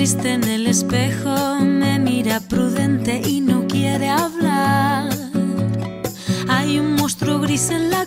triste en el espejo, me mira prudente y no quiere hablar. Hay un monstruo gris en la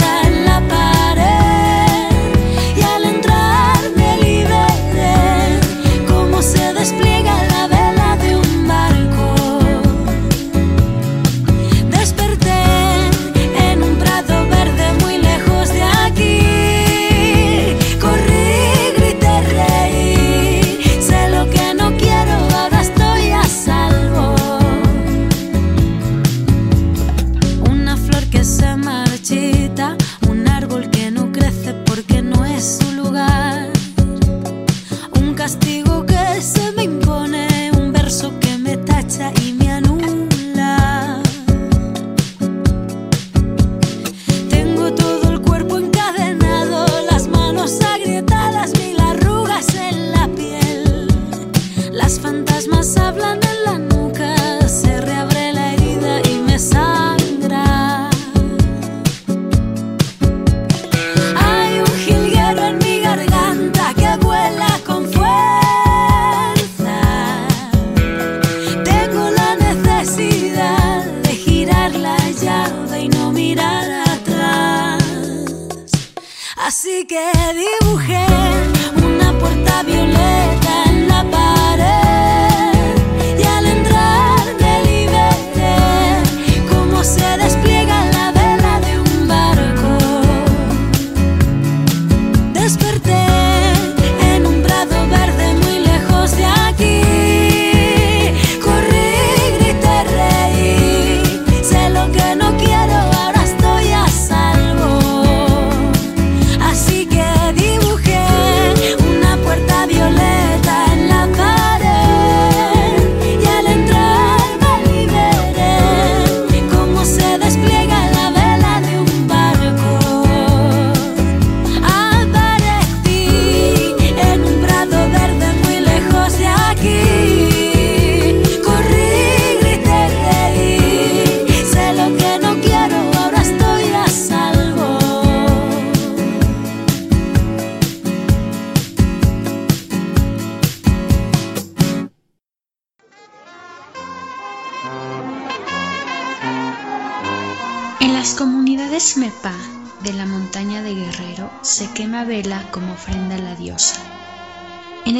desperté.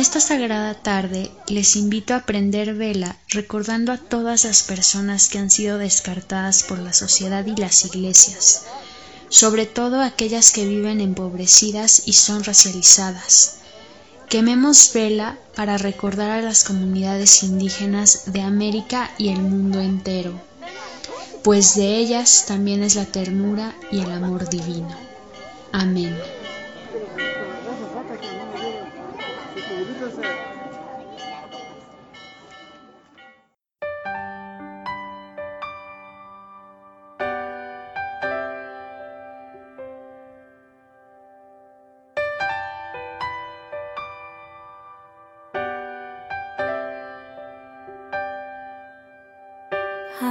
esta sagrada tarde les invito a prender vela recordando a todas las personas que han sido descartadas por la sociedad y las iglesias, sobre todo aquellas que viven empobrecidas y son racializadas. Quememos vela para recordar a las comunidades indígenas de América y el mundo entero, pues de ellas también es la ternura y el amor divino. Amén.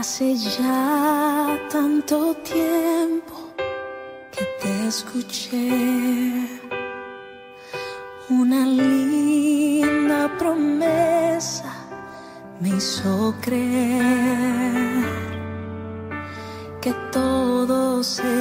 Hace ya tanto tiempo que te escuché. Una linda promesa me hizo creer que todo se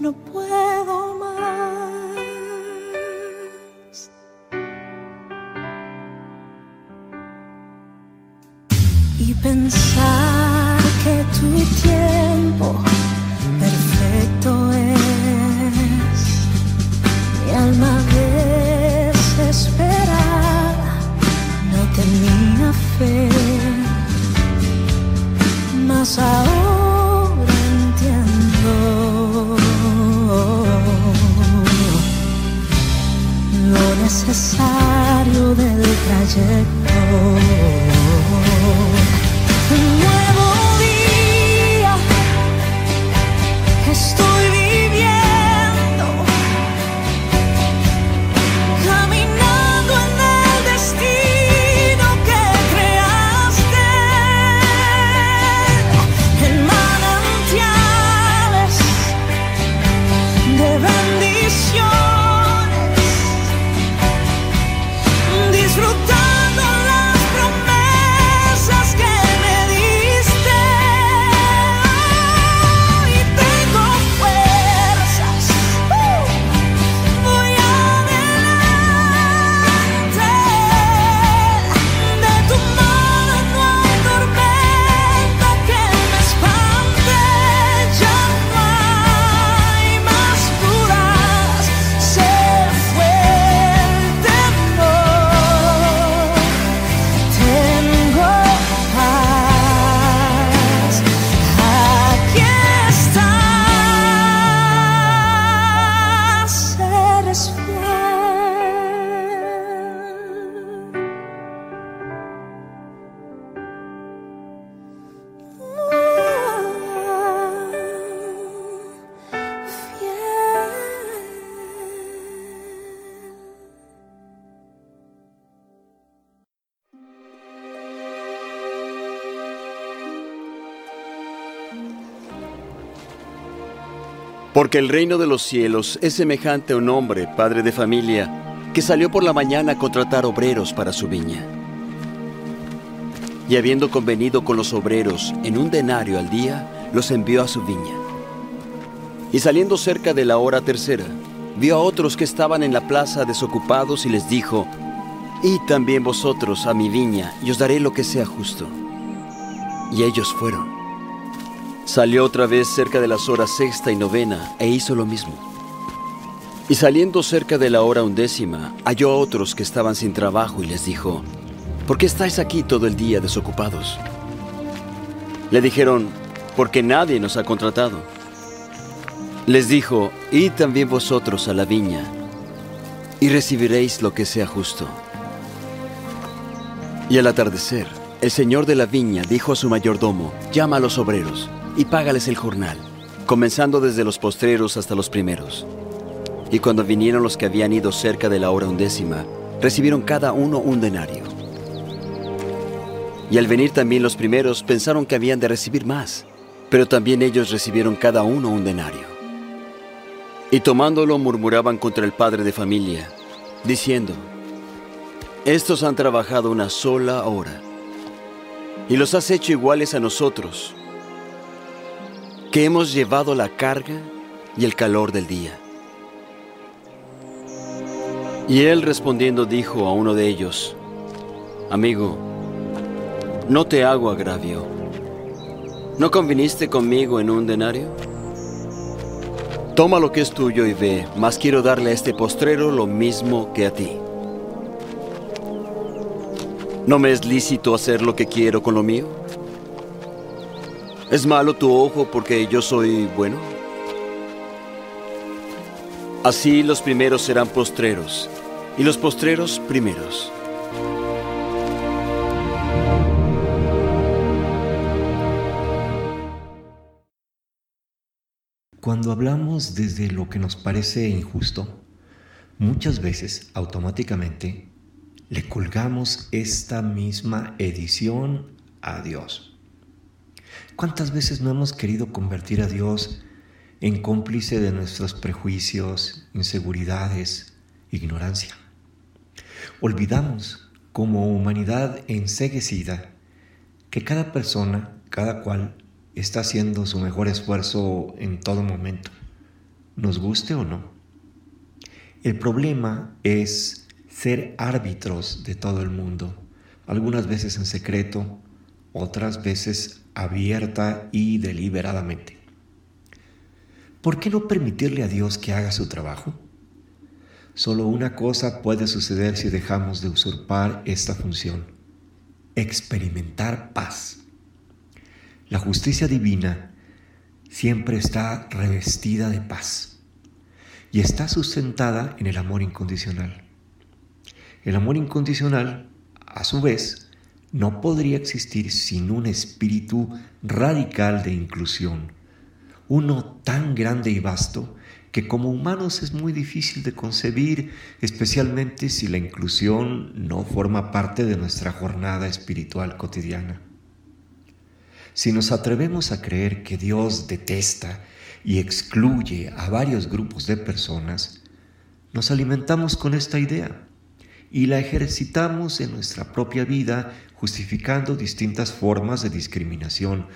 No puedo más. Y pensar que tiempo Porque el reino de los cielos es semejante a un hombre, padre de familia, que salió por la mañana a contratar obreros para su viña. Y habiendo convenido con los obreros en un denario al día, los envió a su viña. Y saliendo cerca de la hora tercera, vio a otros que estaban en la plaza desocupados y les dijo, Id también vosotros a mi viña y os daré lo que sea justo. Y ellos fueron. Salió otra vez cerca de las horas sexta y novena e hizo lo mismo. Y saliendo cerca de la hora undécima, halló a otros que estaban sin trabajo y les dijo, ¿por qué estáis aquí todo el día desocupados? Le dijeron, porque nadie nos ha contratado. Les dijo, id también vosotros a la viña y recibiréis lo que sea justo. Y al atardecer, el señor de la viña dijo a su mayordomo, llama a los obreros y págales el jornal, comenzando desde los postreros hasta los primeros. Y cuando vinieron los que habían ido cerca de la hora undécima, recibieron cada uno un denario. Y al venir también los primeros pensaron que habían de recibir más, pero también ellos recibieron cada uno un denario. Y tomándolo murmuraban contra el padre de familia, diciendo, Estos han trabajado una sola hora, y los has hecho iguales a nosotros, que hemos llevado la carga y el calor del día. Y él respondiendo dijo a uno de ellos, Amigo, no te hago agravio. ¿No conviniste conmigo en un denario? Toma lo que es tuyo y ve, mas quiero darle a este postrero lo mismo que a ti. ¿No me es lícito hacer lo que quiero con lo mío? ¿Es malo tu ojo porque yo soy bueno? Así los primeros serán postreros y los postreros primeros. Cuando hablamos desde lo que nos parece injusto, muchas veces automáticamente le colgamos esta misma edición a Dios. ¿Cuántas veces no hemos querido convertir a Dios en cómplice de nuestros prejuicios, inseguridades, ignorancia? Olvidamos como humanidad enseguecida que cada persona, cada cual, está haciendo su mejor esfuerzo en todo momento, nos guste o no. El problema es ser árbitros de todo el mundo, algunas veces en secreto, otras veces abierta y deliberadamente. ¿Por qué no permitirle a Dios que haga su trabajo? Solo una cosa puede suceder si dejamos de usurpar esta función, experimentar paz. La justicia divina siempre está revestida de paz y está sustentada en el amor incondicional. El amor incondicional, a su vez, no podría existir sin un espíritu radical de inclusión, uno tan grande y vasto que como humanos es muy difícil de concebir, especialmente si la inclusión no forma parte de nuestra jornada espiritual cotidiana. Si nos atrevemos a creer que Dios detesta y excluye a varios grupos de personas, nos alimentamos con esta idea y la ejercitamos en nuestra propia vida justificando distintas formas de discriminación,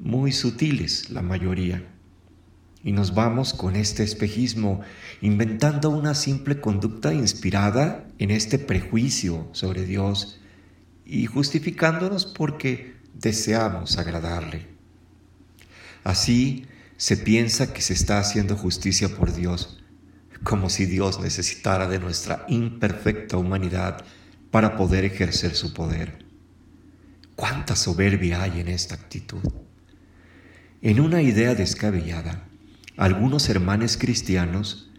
muy sutiles la mayoría. Y nos vamos con este espejismo, inventando una simple conducta inspirada en este prejuicio sobre Dios y justificándonos porque deseamos agradarle. Así se piensa que se está haciendo justicia por Dios, como si Dios necesitara de nuestra imperfecta humanidad para poder ejercer su poder. ¿Cuánta soberbia hay en esta actitud? En una idea descabellada, algunos hermanos cristianos,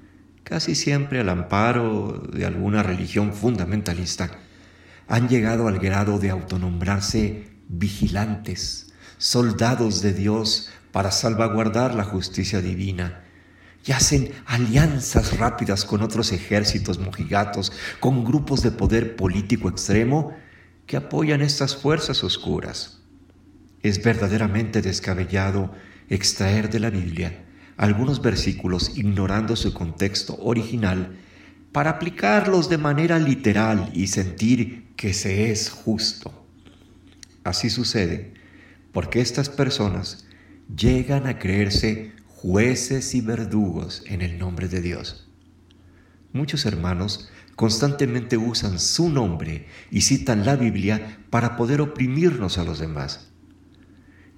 casi siempre al amparo de alguna religión fundamentalista, han llegado al grado de autonombrarse vigilantes, soldados de Dios para salvaguardar la justicia divina. Y hacen alianzas rápidas con otros ejércitos mojigatos, con grupos de poder político extremo que apoyan estas fuerzas oscuras. Es verdaderamente descabellado extraer de la Biblia algunos versículos ignorando su contexto original para aplicarlos de manera literal y sentir que se es justo. Así sucede porque estas personas llegan a creerse jueces y verdugos en el nombre de Dios. Muchos hermanos constantemente usan su nombre y citan la Biblia para poder oprimirnos a los demás.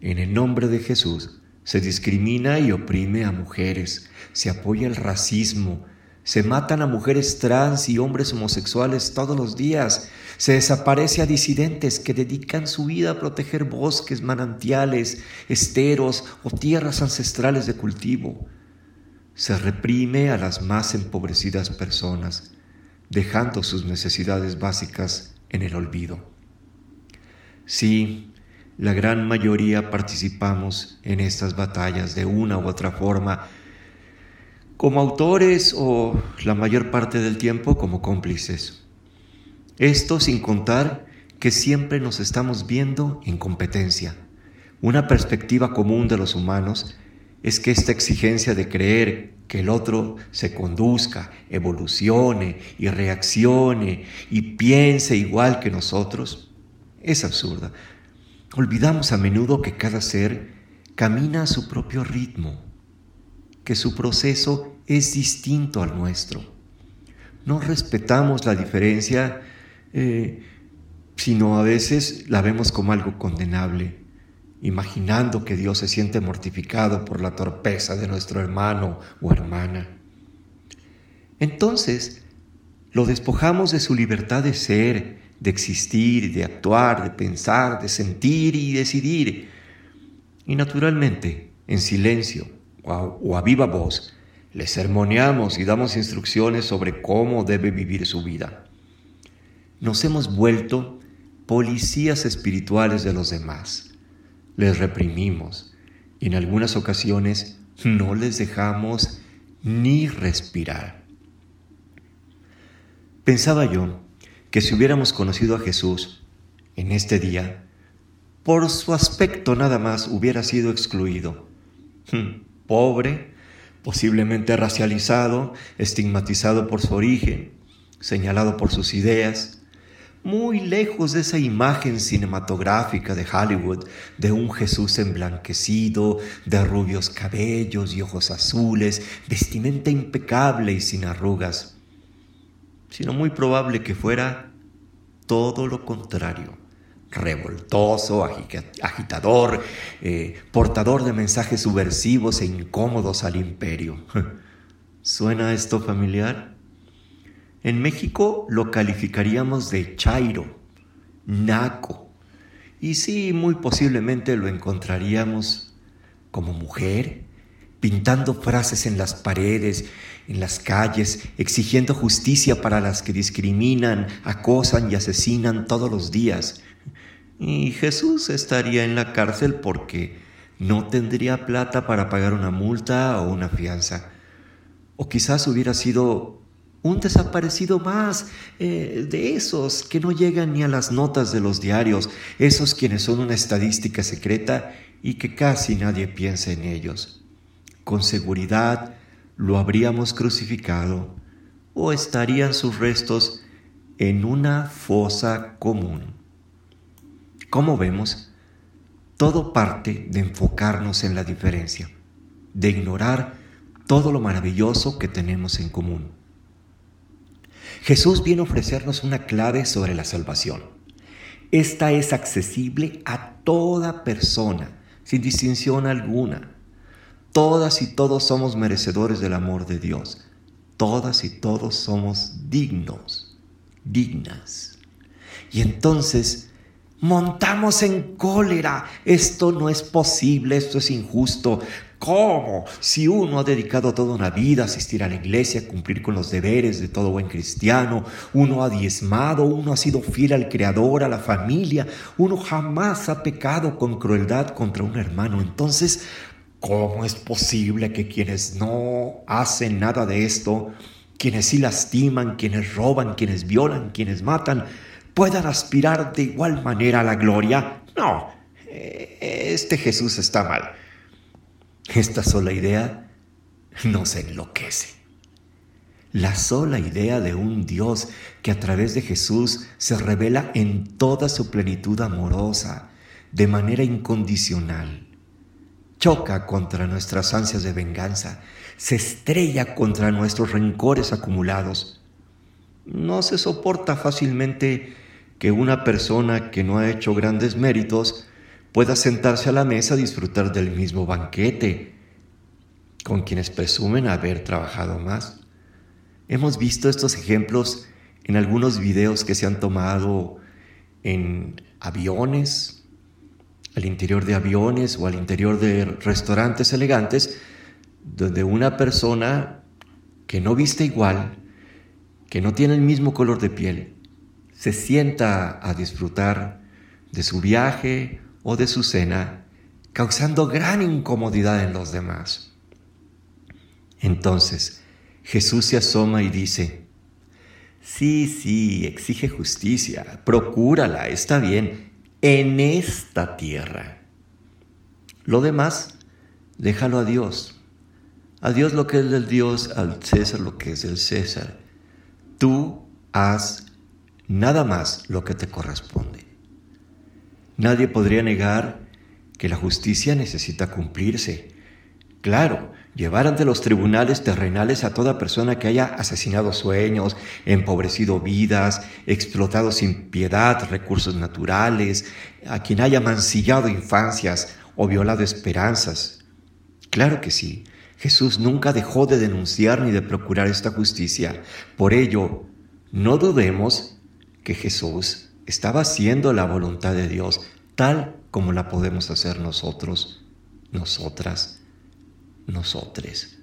En el nombre de Jesús se discrimina y oprime a mujeres, se apoya el racismo, se matan a mujeres trans y hombres homosexuales todos los días. Se desaparece a disidentes que dedican su vida a proteger bosques, manantiales, esteros o tierras ancestrales de cultivo. Se reprime a las más empobrecidas personas, dejando sus necesidades básicas en el olvido. Sí, la gran mayoría participamos en estas batallas de una u otra forma, como autores o la mayor parte del tiempo como cómplices. Esto sin contar que siempre nos estamos viendo en competencia. Una perspectiva común de los humanos es que esta exigencia de creer que el otro se conduzca, evolucione y reaccione y piense igual que nosotros es absurda. Olvidamos a menudo que cada ser camina a su propio ritmo, que su proceso es distinto al nuestro. No respetamos la diferencia eh, sino a veces la vemos como algo condenable, imaginando que Dios se siente mortificado por la torpeza de nuestro hermano o hermana. Entonces, lo despojamos de su libertad de ser, de existir, de actuar, de pensar, de sentir y decidir. Y naturalmente, en silencio o a, viva voz, le sermoneamos y damos instrucciones sobre cómo debe vivir su vida. Nos hemos vuelto policías espirituales de los demás. Les reprimimos y en algunas ocasiones no les dejamos ni respirar. Pensaba yo que si hubiéramos conocido a Jesús en este día, por su aspecto nada más hubiera sido excluido. Hmm, pobre, posiblemente racializado, estigmatizado por su origen, señalado por sus ideas, muy lejos de esa imagen cinematográfica de Hollywood de un Jesús emblanquecido, de rubios cabellos y ojos azules, vestimenta impecable y sin arrugas, sino muy probable que fuera todo lo contrario, revoltoso, agitador, eh, portador de mensajes subversivos e incómodos al imperio. ¿Suena esto familiar? En México lo calificaríamos de chairo, naco, y sí, muy posiblemente lo encontraríamos como mujer, pintando frases en las paredes, en las calles, exigiendo justicia para las que discriminan, acosan y asesinan todos los días. Y Jesús estaría en la cárcel porque no tendría plata para pagar una multa o una fianza. O quizás hubiera sido un desaparecido más eh, de esos que no llegan ni a las notas de los diarios, esos quienes son una estadística secreta y que casi nadie piensa en ellos. Con seguridad lo habríamos crucificado o estarían sus restos en una fosa común. Como vemos, todo parte de enfocarnos en la diferencia, de ignorar todo lo maravilloso que tenemos en común. Jesús viene a ofrecernos una clave sobre la salvación. Esta es accesible a toda persona, sin distinción alguna. Todas y todos somos merecedores del amor de Dios. Todas y todos somos dignos, dignas. Y entonces montamos en cólera. Esto no es posible, esto es injusto. ¿Cómo? Si uno ha dedicado toda una vida a asistir a la iglesia, a cumplir con los deberes de todo buen cristiano, uno ha diezmado, uno ha sido fiel al Creador, a la familia, uno jamás ha pecado con crueldad contra un hermano. Entonces, ¿cómo es posible que quienes no hacen nada de esto, quienes sí lastiman, quienes roban, quienes violan, quienes matan, puedan aspirar de igual manera a la gloria? No, eh, este Jesús está mal. Esta sola idea nos enloquece. La sola idea de un Dios que a través de Jesús se revela en toda su plenitud amorosa, de manera incondicional, choca contra nuestras ansias de venganza, se estrella contra nuestros rencores acumulados. No se soporta fácilmente que una persona que no ha hecho grandes méritos pueda sentarse a la mesa a disfrutar del mismo banquete con quienes presumen haber trabajado más. Hemos visto estos ejemplos en algunos videos que se han tomado en aviones, al interior de aviones o al interior de restaurantes elegantes, donde una persona que no viste igual, que no tiene el mismo color de piel, se sienta a disfrutar de su viaje o de su cena, causando gran incomodidad en los demás. Entonces Jesús se asoma y dice, sí, sí, exige justicia, procúrala, está bien, en esta tierra. Lo demás, déjalo a Dios. A Dios lo que es del Dios, al César lo que es del César. Tú haz nada más lo que te corresponde. Nadie podría negar que la justicia necesita cumplirse. Claro, llevar ante los tribunales terrenales a toda persona que haya asesinado sueños, empobrecido vidas, explotado sin piedad recursos naturales, a quien haya mancillado infancias o violado esperanzas. Claro que sí, Jesús nunca dejó de denunciar ni de procurar esta justicia. Por ello, no dudemos que Jesús estaba haciendo la voluntad de Dios tal como la podemos hacer nosotros, nosotras nosotres.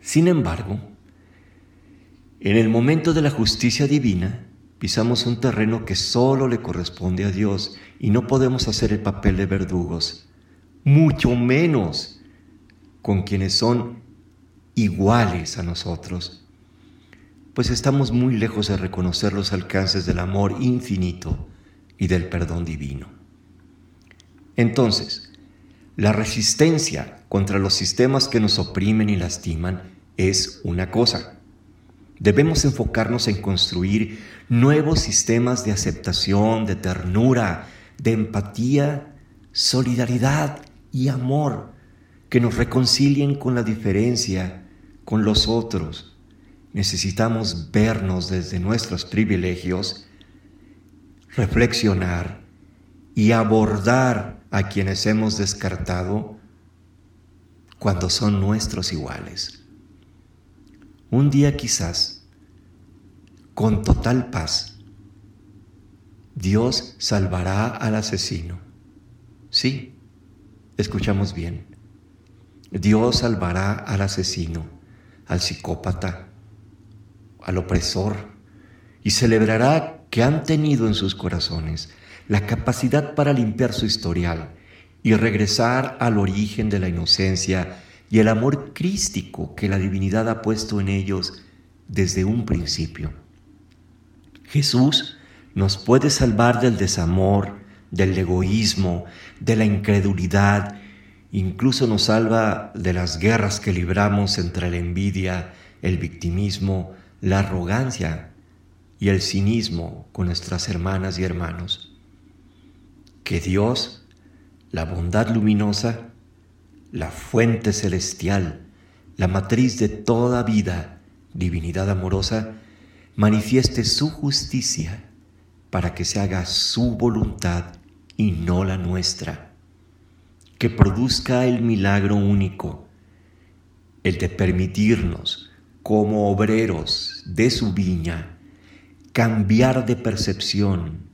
Sin embargo, en el momento de la justicia divina, pisamos un terreno que solo le corresponde a Dios y no podemos hacer el papel de verdugos, mucho menos con quienes son iguales a nosotros, pues estamos muy lejos de reconocer los alcances del amor infinito y del perdón divino. Entonces, la resistencia contra los sistemas que nos oprimen y lastiman es una cosa. Debemos enfocarnos en construir nuevos sistemas de aceptación, de ternura, de empatía, solidaridad y amor que nos reconcilien con la diferencia, con los otros. Necesitamos vernos desde nuestros privilegios, reflexionar y abordar a quienes hemos descartado cuando son nuestros iguales. Un día quizás, con total paz, Dios salvará al asesino. Sí, escuchamos bien. Dios salvará al asesino, al psicópata, al opresor, y celebrará que han tenido en sus corazones la capacidad para limpiar su historial y regresar al origen de la inocencia y el amor crístico que la divinidad ha puesto en ellos desde un principio. Jesús nos puede salvar del desamor, del egoísmo, de la incredulidad, incluso nos salva de las guerras que libramos entre la envidia, el victimismo, la arrogancia y el cinismo con nuestras hermanas y hermanos. Que Dios, la bondad luminosa, la fuente celestial, la matriz de toda vida, divinidad amorosa, manifieste su justicia para que se haga su voluntad y no la nuestra, que produzca el milagro único, el de permitirnos, como obreros de su viña, cambiar de percepción,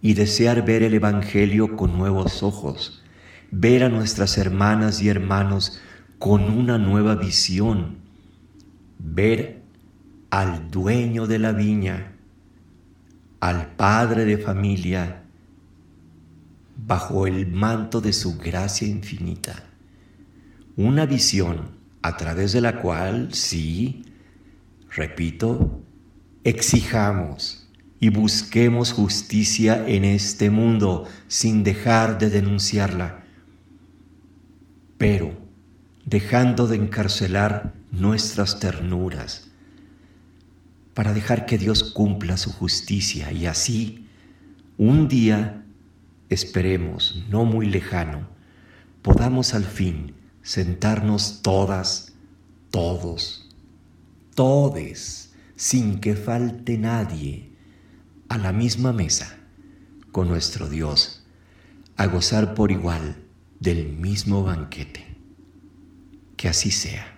y desear ver el Evangelio con nuevos ojos, ver a nuestras hermanas y hermanos con una nueva visión, ver al dueño de la viña, al padre de familia, bajo el manto de su gracia infinita. Una visión a través de la cual, sí, repito, exijamos y busquemos justicia en este mundo sin dejar de denunciarla, pero dejando de encarcelar nuestras ternuras, para dejar que Dios cumpla su justicia y así un día, esperemos, no muy lejano, podamos al fin sentarnos todas, todos, todes, sin que falte nadie a la misma mesa con nuestro Dios, a gozar por igual del mismo banquete. Que así sea.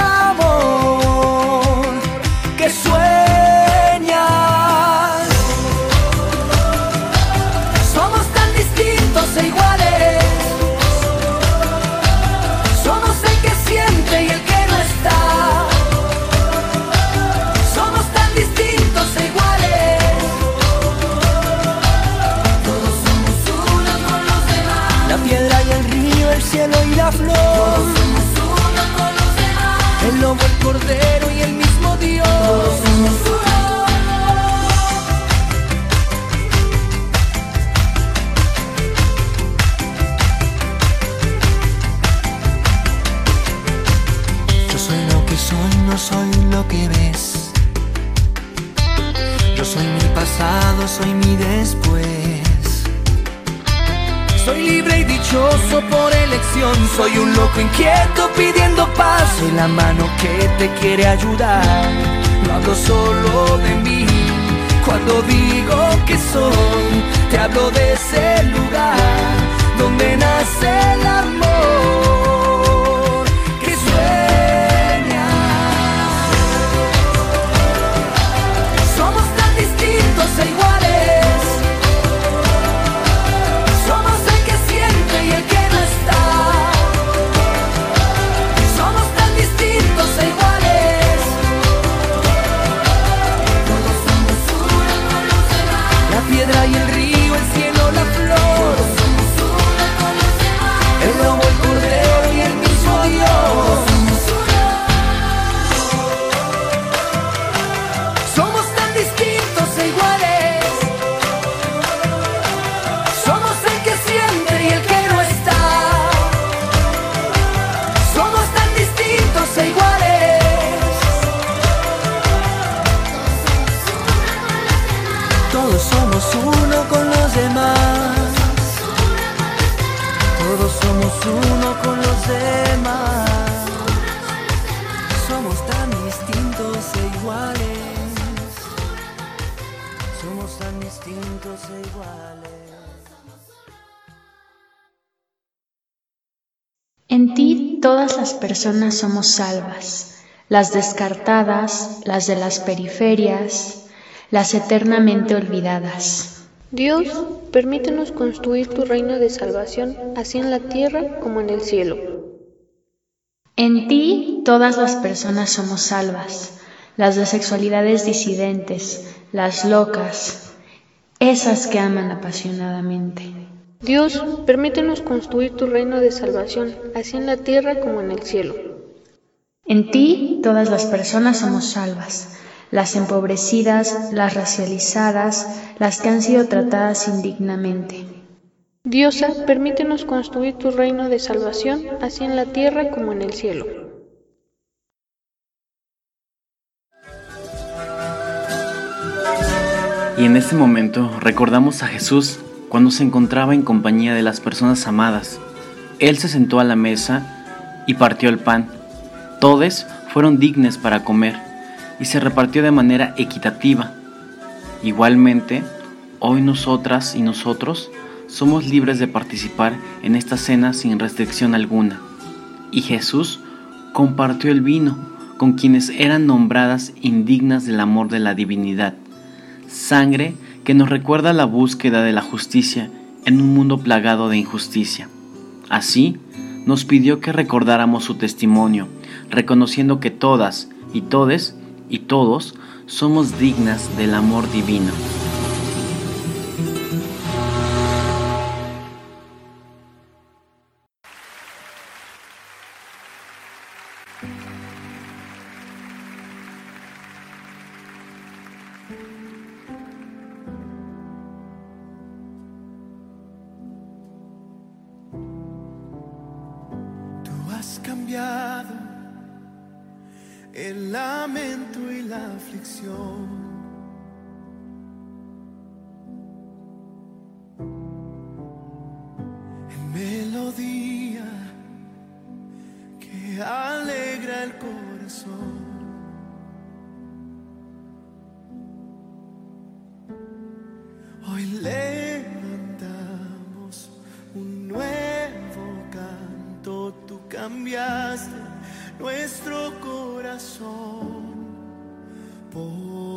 personas somos salvas, las descartadas, las de las periferias, las eternamente olvidadas. Dios, permítenos construir tu reino de salvación, así en la tierra como en el cielo. En ti todas las personas somos salvas, las de sexualidades disidentes, las locas, esas que aman apasionadamente. Dios, permítenos construir tu reino de salvación, así en la tierra como en el cielo. En ti todas las personas somos salvas, las empobrecidas, las racializadas, las que han sido tratadas indignamente. Diosa, permítenos construir tu reino de salvación, así en la tierra como en el cielo. Y en este momento recordamos a Jesús cuando se encontraba en compañía de las personas amadas. Él se sentó a la mesa y partió el pan. Todos fueron dignos para comer y se repartió de manera equitativa. Igualmente, hoy nosotras y nosotros somos libres de participar en esta cena sin restricción alguna. Y Jesús compartió el vino con quienes eran nombradas indignas del amor de la divinidad, sangre que nos recuerda la búsqueda de la justicia en un mundo plagado de injusticia. Así, nos pidió que recordáramos su testimonio, reconociendo que todas y todes y todos somos dignas del amor divino. Nuestro corazón. Por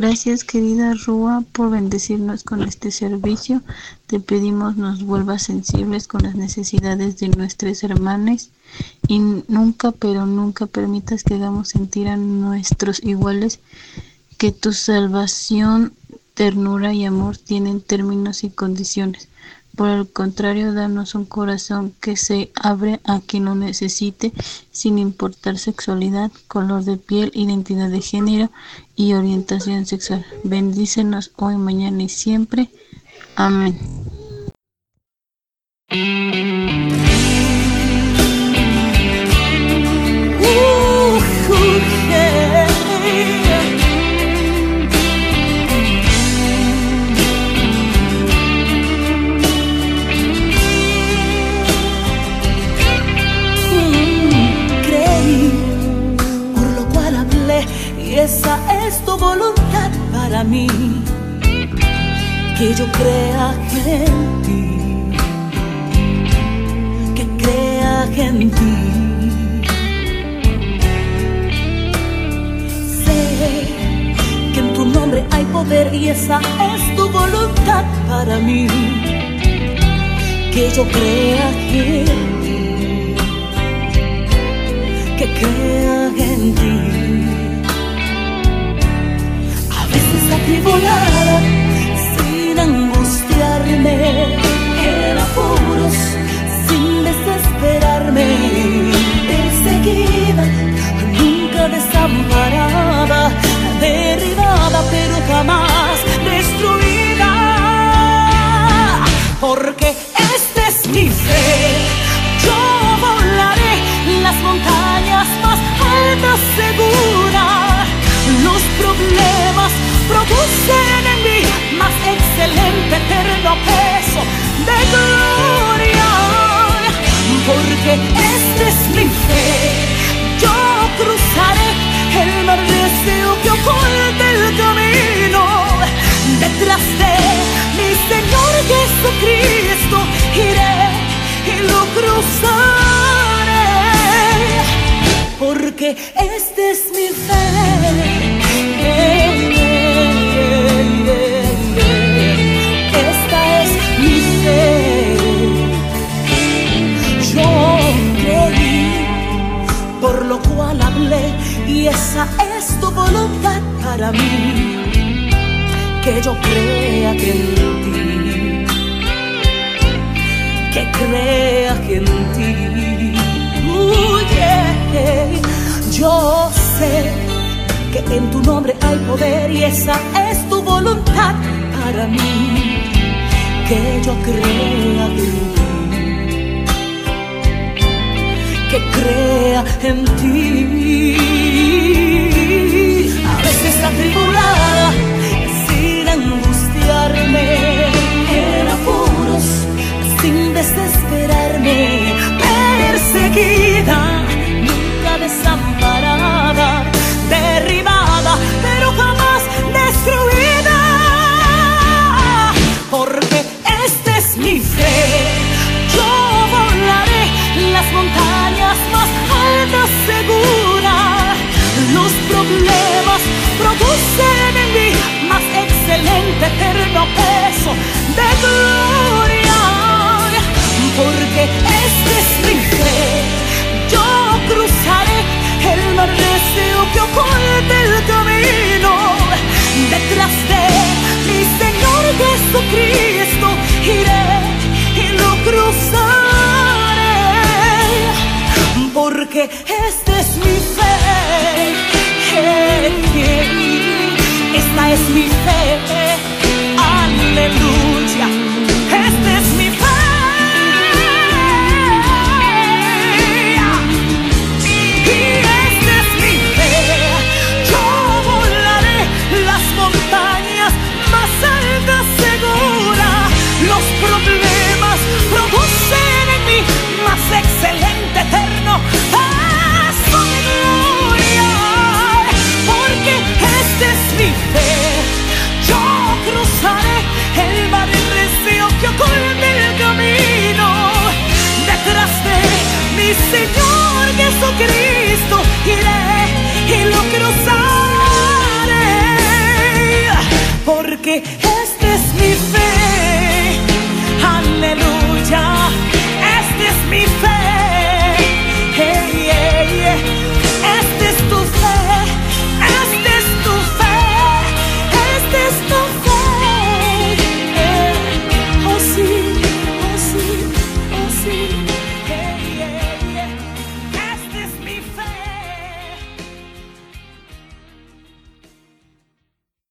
Gracias querida Rúa por bendecirnos con este servicio. Te pedimos nos vuelvas sensibles con las necesidades de nuestros hermanos y nunca, pero nunca permitas que hagamos sentir a nuestros iguales que tu salvación, ternura y amor tienen términos y condiciones. Por el contrario, danos un corazón que se abre a quien lo necesite, sin importar sexualidad, color de piel, identidad de género y orientación sexual. Bendícenos hoy, mañana y siempre. Amén. Porque esa es tu voluntad para mí. Que yo crea que en ti que crea en ti. Uh, yeah. Yo sé que en tu nombre hay poder y esa es tu voluntad para mí. Que yo crea en ti. Que crea en ti. A veces atribulada, sin angustiarme, en apuros sin desesperarme, perseguida, nunca desamparada, problemas producen en mí más excelente eterno peso de gloria. Porque este es mi fe, yo cruzaré el mar recio que oculta el camino detrás de mi Señor Jesucristo. eyes me fair. porque esta es mi fe. Aleluya, esta es mi fe.